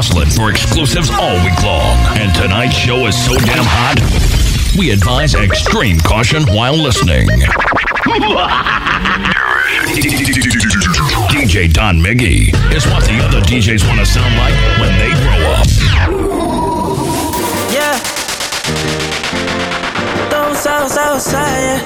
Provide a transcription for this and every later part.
hustling for exclusives all week long. And tonight's show is so damn hot, we advise extreme caution while listening. DJ Don Miggy is what the other DJs want to sound like when they grow up. Yeah. Don't south, south side.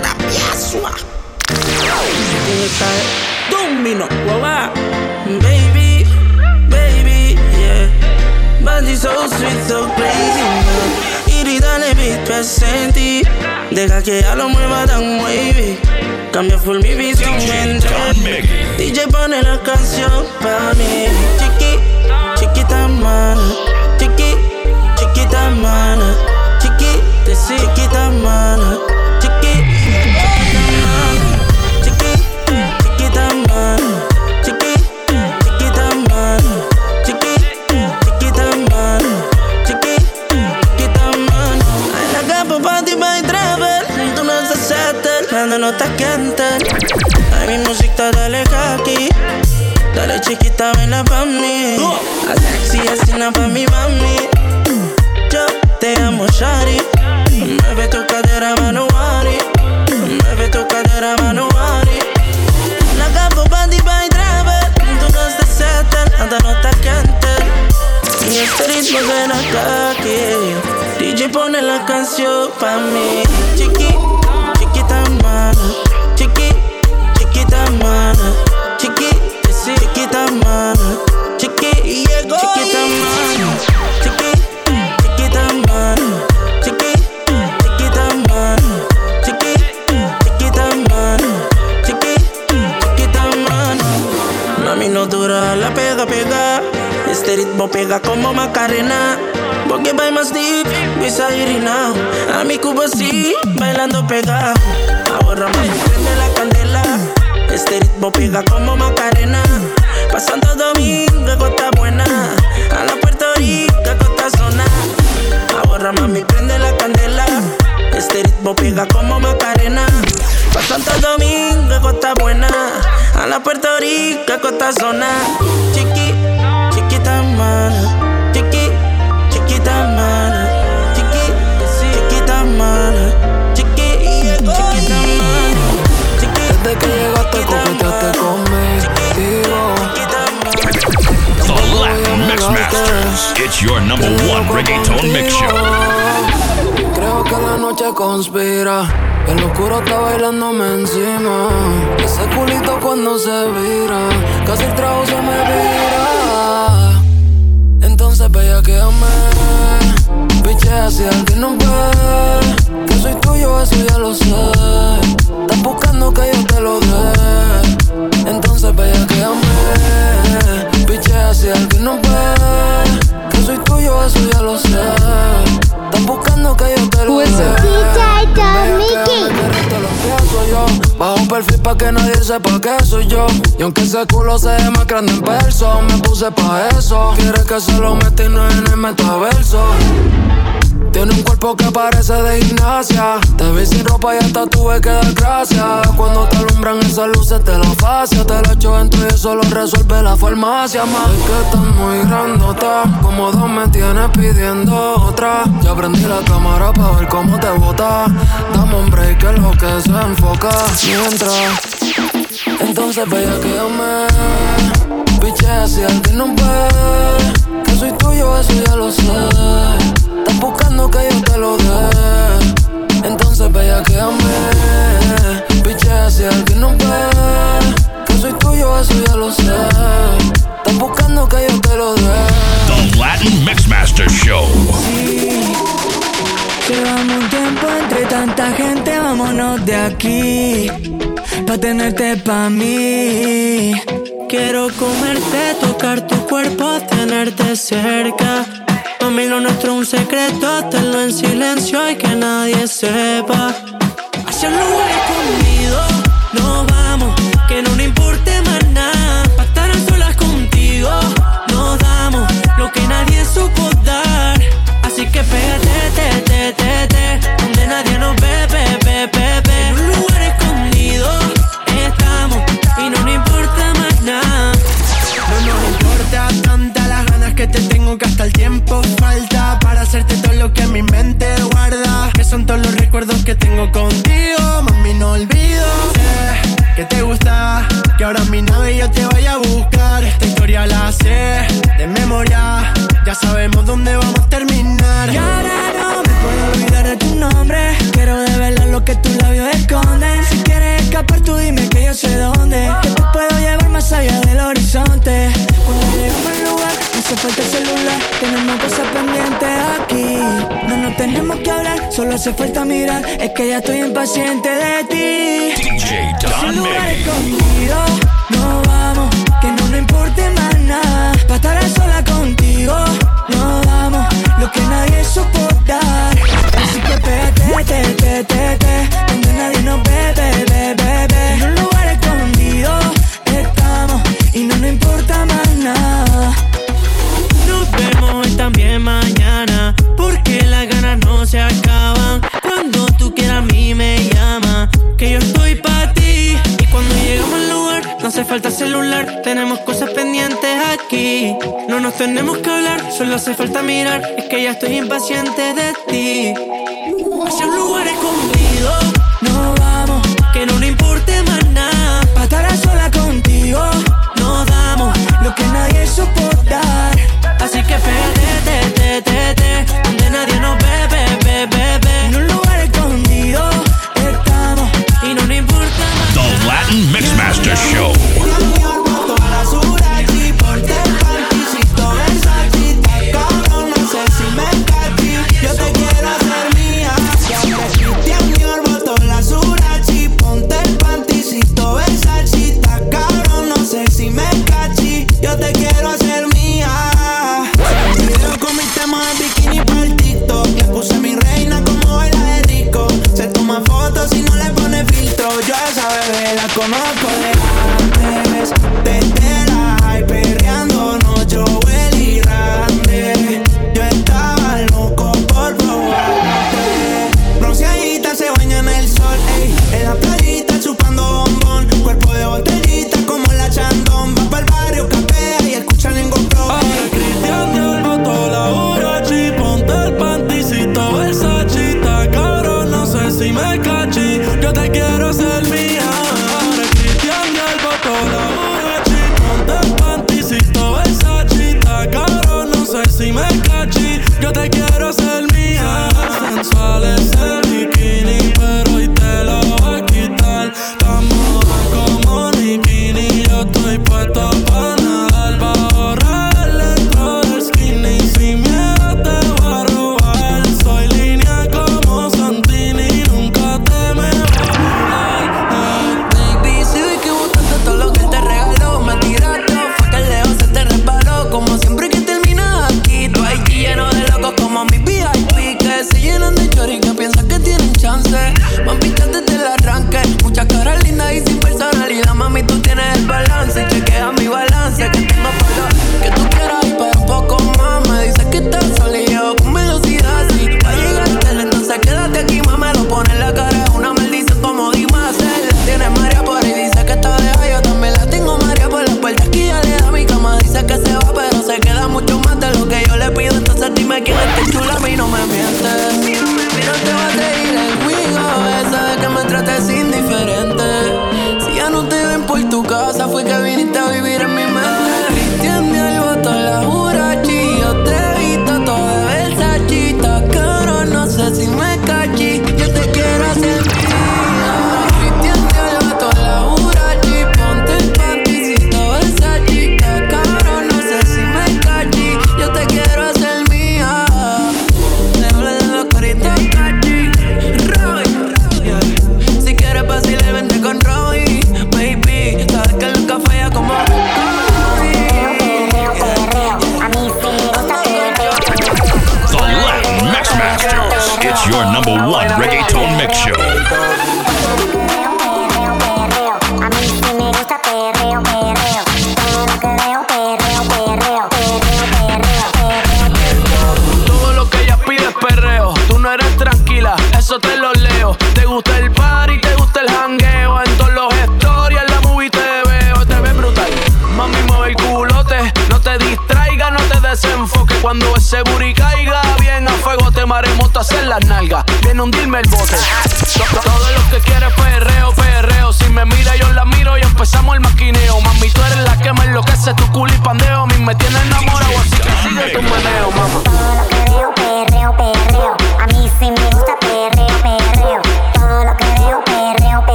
Rapiasua. Domino, wow, baby, Bungie so sweet, so crazy, Irida le vi presenti. Deja que ya lo mueva tan wavy. Cambia full mi visión, Miggy. DJ pone la canción para mí. Chiqui, chiquita mana. La canción pa' mí. Chiqui, chiquita mana. Chiqui, chiquita mana. Chiqui, chiquita mana. Chiqui, chiquita mana. Chiqui, chiquita mana. Chiqui, chiquita mana. Chiqui, chiquita mana. Chiqui, chiquita mana. Mami no dura, la pega, pega. Este ritmo pega como Macarena. Porque va más deep, visa Irina. A mi cubo sí, bailando pega. Ahora mami, prende la candela. Este ritmo pega como Macarena. Pasando domingo, costa buena. A la Puerto Rico, costa zona. Ahora mami, prende la candela. Este ritmo pega como Macarena. Pa' Santo Domingo, Costa Buena. A la Puerto Rico, Costa Zona. It's your number one reggaeton mix show. Creo que la noche conspira. El oscuro está bailándome encima. Ese culito cuando se vira. Casi el trago se me vira. Entonces bella que amé. Pichea si alguien no ve. Que soy tuyo, eso ya lo sé. Estás buscando que yo te lo dé. Pa' que soy yo. Y aunque ese culo se ve más grande en verso, me puse pa' eso. Quieres que se lo meta en el metaverso. Tiene un cuerpo que parece de gimnasia. Te vi sin ropa y hasta tuve que dar gracias. Cuando te alumbran esas luces de la fascia, te lo echo dentro y eso lo resuelve la farmacia. Más que estás muy grandota. Como dos me tienes pidiendo otra. Ya prendí la cámara para ver cómo te bota. Dame un break que lo que se enfoca. Mientras, entonces vaya que amé. Pichea si alguien no ve. Tenerte pa' mí. Quiero comerte, tocar tu cuerpo, tenerte cerca. Mami, lo nuestro es un secreto, hacerlo en silencio y que nadie sepa. Hacia un Solo hace falta mirar, es que ya estoy impaciente de ti. DJ Don lugar escondido, no vamos, que no nos importe más nada. Pa' estar sola contigo, no vamos, lo que nadie soporta. Así que pete, te, te, te, te, donde nadie nos ve, ve, ve, ve, En un lugar escondido estamos y no nos importa hace falta celular, tenemos cosas pendientes aquí. No nos tenemos que hablar, solo hace falta mirar. Es que ya estoy impaciente de ti. Hacia un lugar escondido, no vamos, que no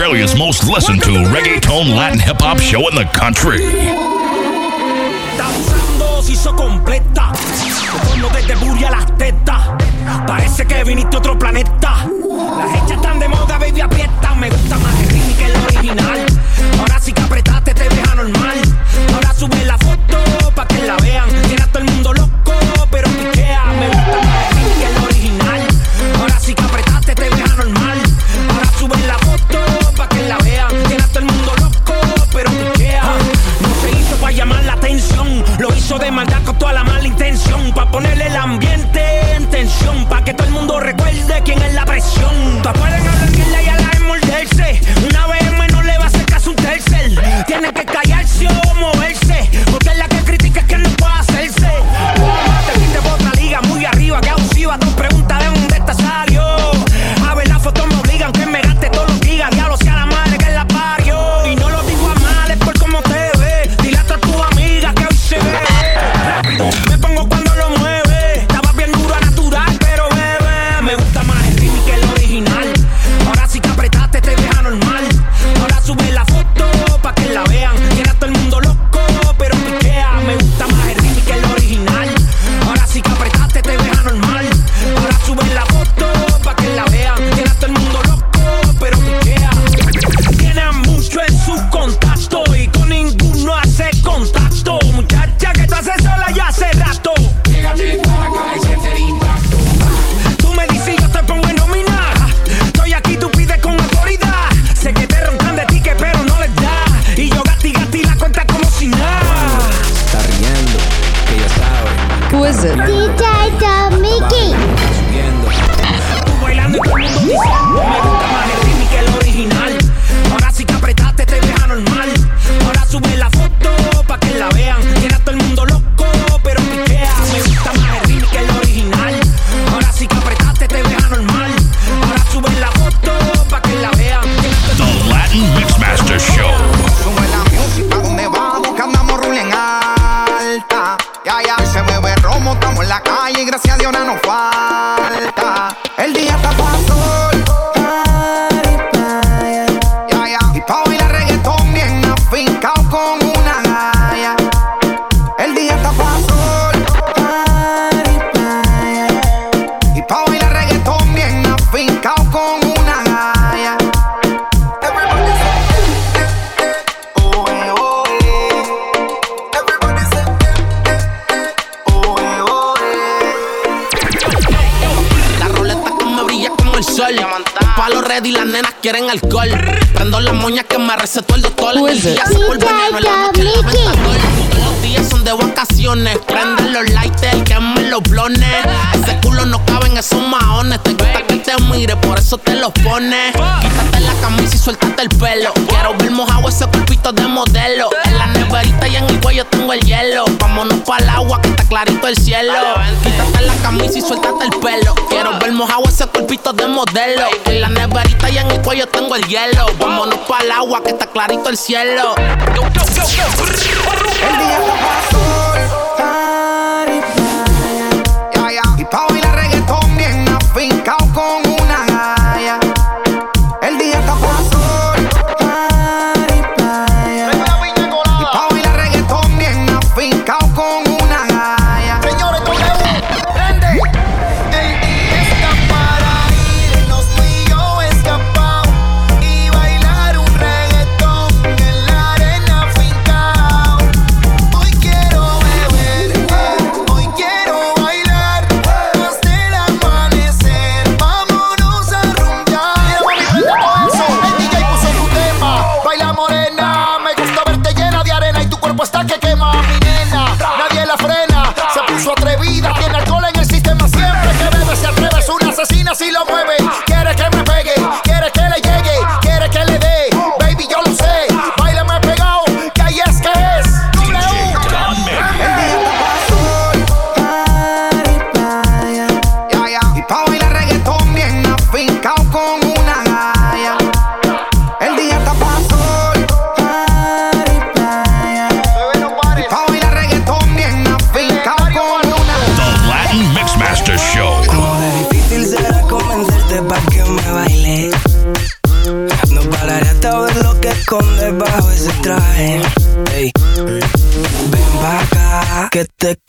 Australia's most listened to reggaeton Latin hip hop show in the country. Danzando se hizo completa, desde Buria las tetas, parece que viniste otro planeta. Las hechas están de moda, baby aprieta, me gusta más que Timmy que el original. Ahora sí que apretaste, te deja normal. Ahora sube la foto pa' que la vean, tiene a todo el mundo loco sol. Palo ready, las nenas quieren alcohol. Prendo las moñas que me recetó el doctor. En el día se vuelve veneno, en la noche. Los días son de vacaciones. Prende los lighters, quemen los blones. Ese culo no cabe en esos maones. Te gusta te mire, por eso te los pones. Quítate la camisa y suéltate el pelo. Quiero ver mojado ese cuerpito de modelo. En la neverita y en el cuello tengo el hielo. Vámonos para el agua que está clarito el cielo. Quítate la camisa y suéltate el pelo. Quiero ver mojado ese cuerpito de modelo. En la neverita y en el cuello tengo el hielo. Vámonos para el agua que está clarito el cielo. El día está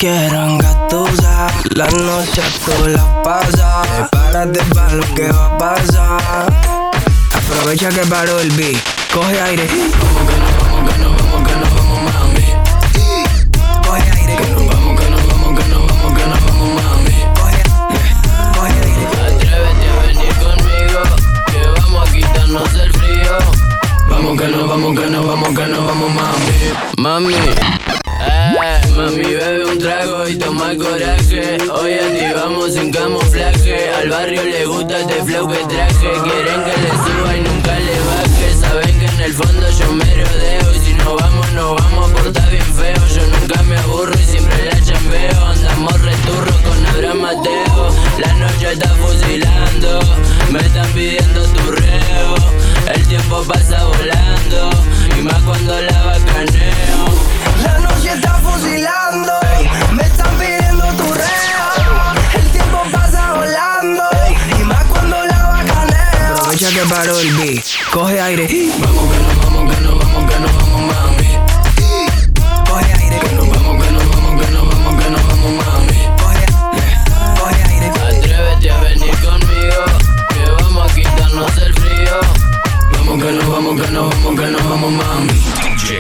que quiero engatusar. La noche tú la pasas. Prepárate pa' lo que va a pasar. Aprovecha que paró el beat. Coge aire. Vamos que no, vamos que no, vamos que no, vamos mami. Que paró el beat. Coge aire. Vamos que no, vamos que no, vamos que no, vamos mami. Coge aire. Que nos vamos, que nos vamos, que nos vamos, que nos vamos mami. Coge, coge aire. Atrévete a venir conmigo. Que vamos a quitarnos el frío. Vamos que nos vamos, que nos vamos, que nos vamos mami. DJ.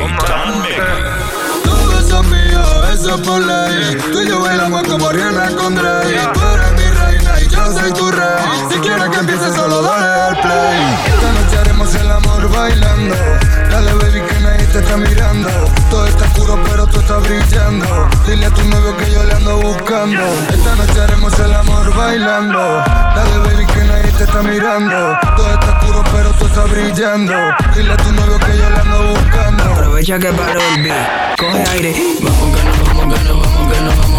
Todos son míos, eso por ley. Tú y yo bailamos como Rihanna con Drake. Soy tu rey. Si quieres que empiece, solo dale al play. Esta noche haremos el amor bailando. Dale, baby, que nadie te está mirando. Todo está oscuro, pero tú estás brillando. Dile a tu novio que yo le ando buscando. Esta noche haremos el amor bailando. Dale, baby, que nadie te está mirando. Todo está oscuro, pero tú estás brillando. Dile a tu novio que yo le ando buscando. Aprovecha que paró el beat. Coge aire. Vamos que no, vamos que no, vamos que no, vamos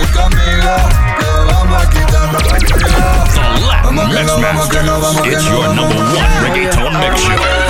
venir conmigo, que vamos a quitarnos el frío. The Latin Vamos que no, vamos que no, vamos que Mixmasters. It's no, your vamos, number vamos. one reggaeton mix show.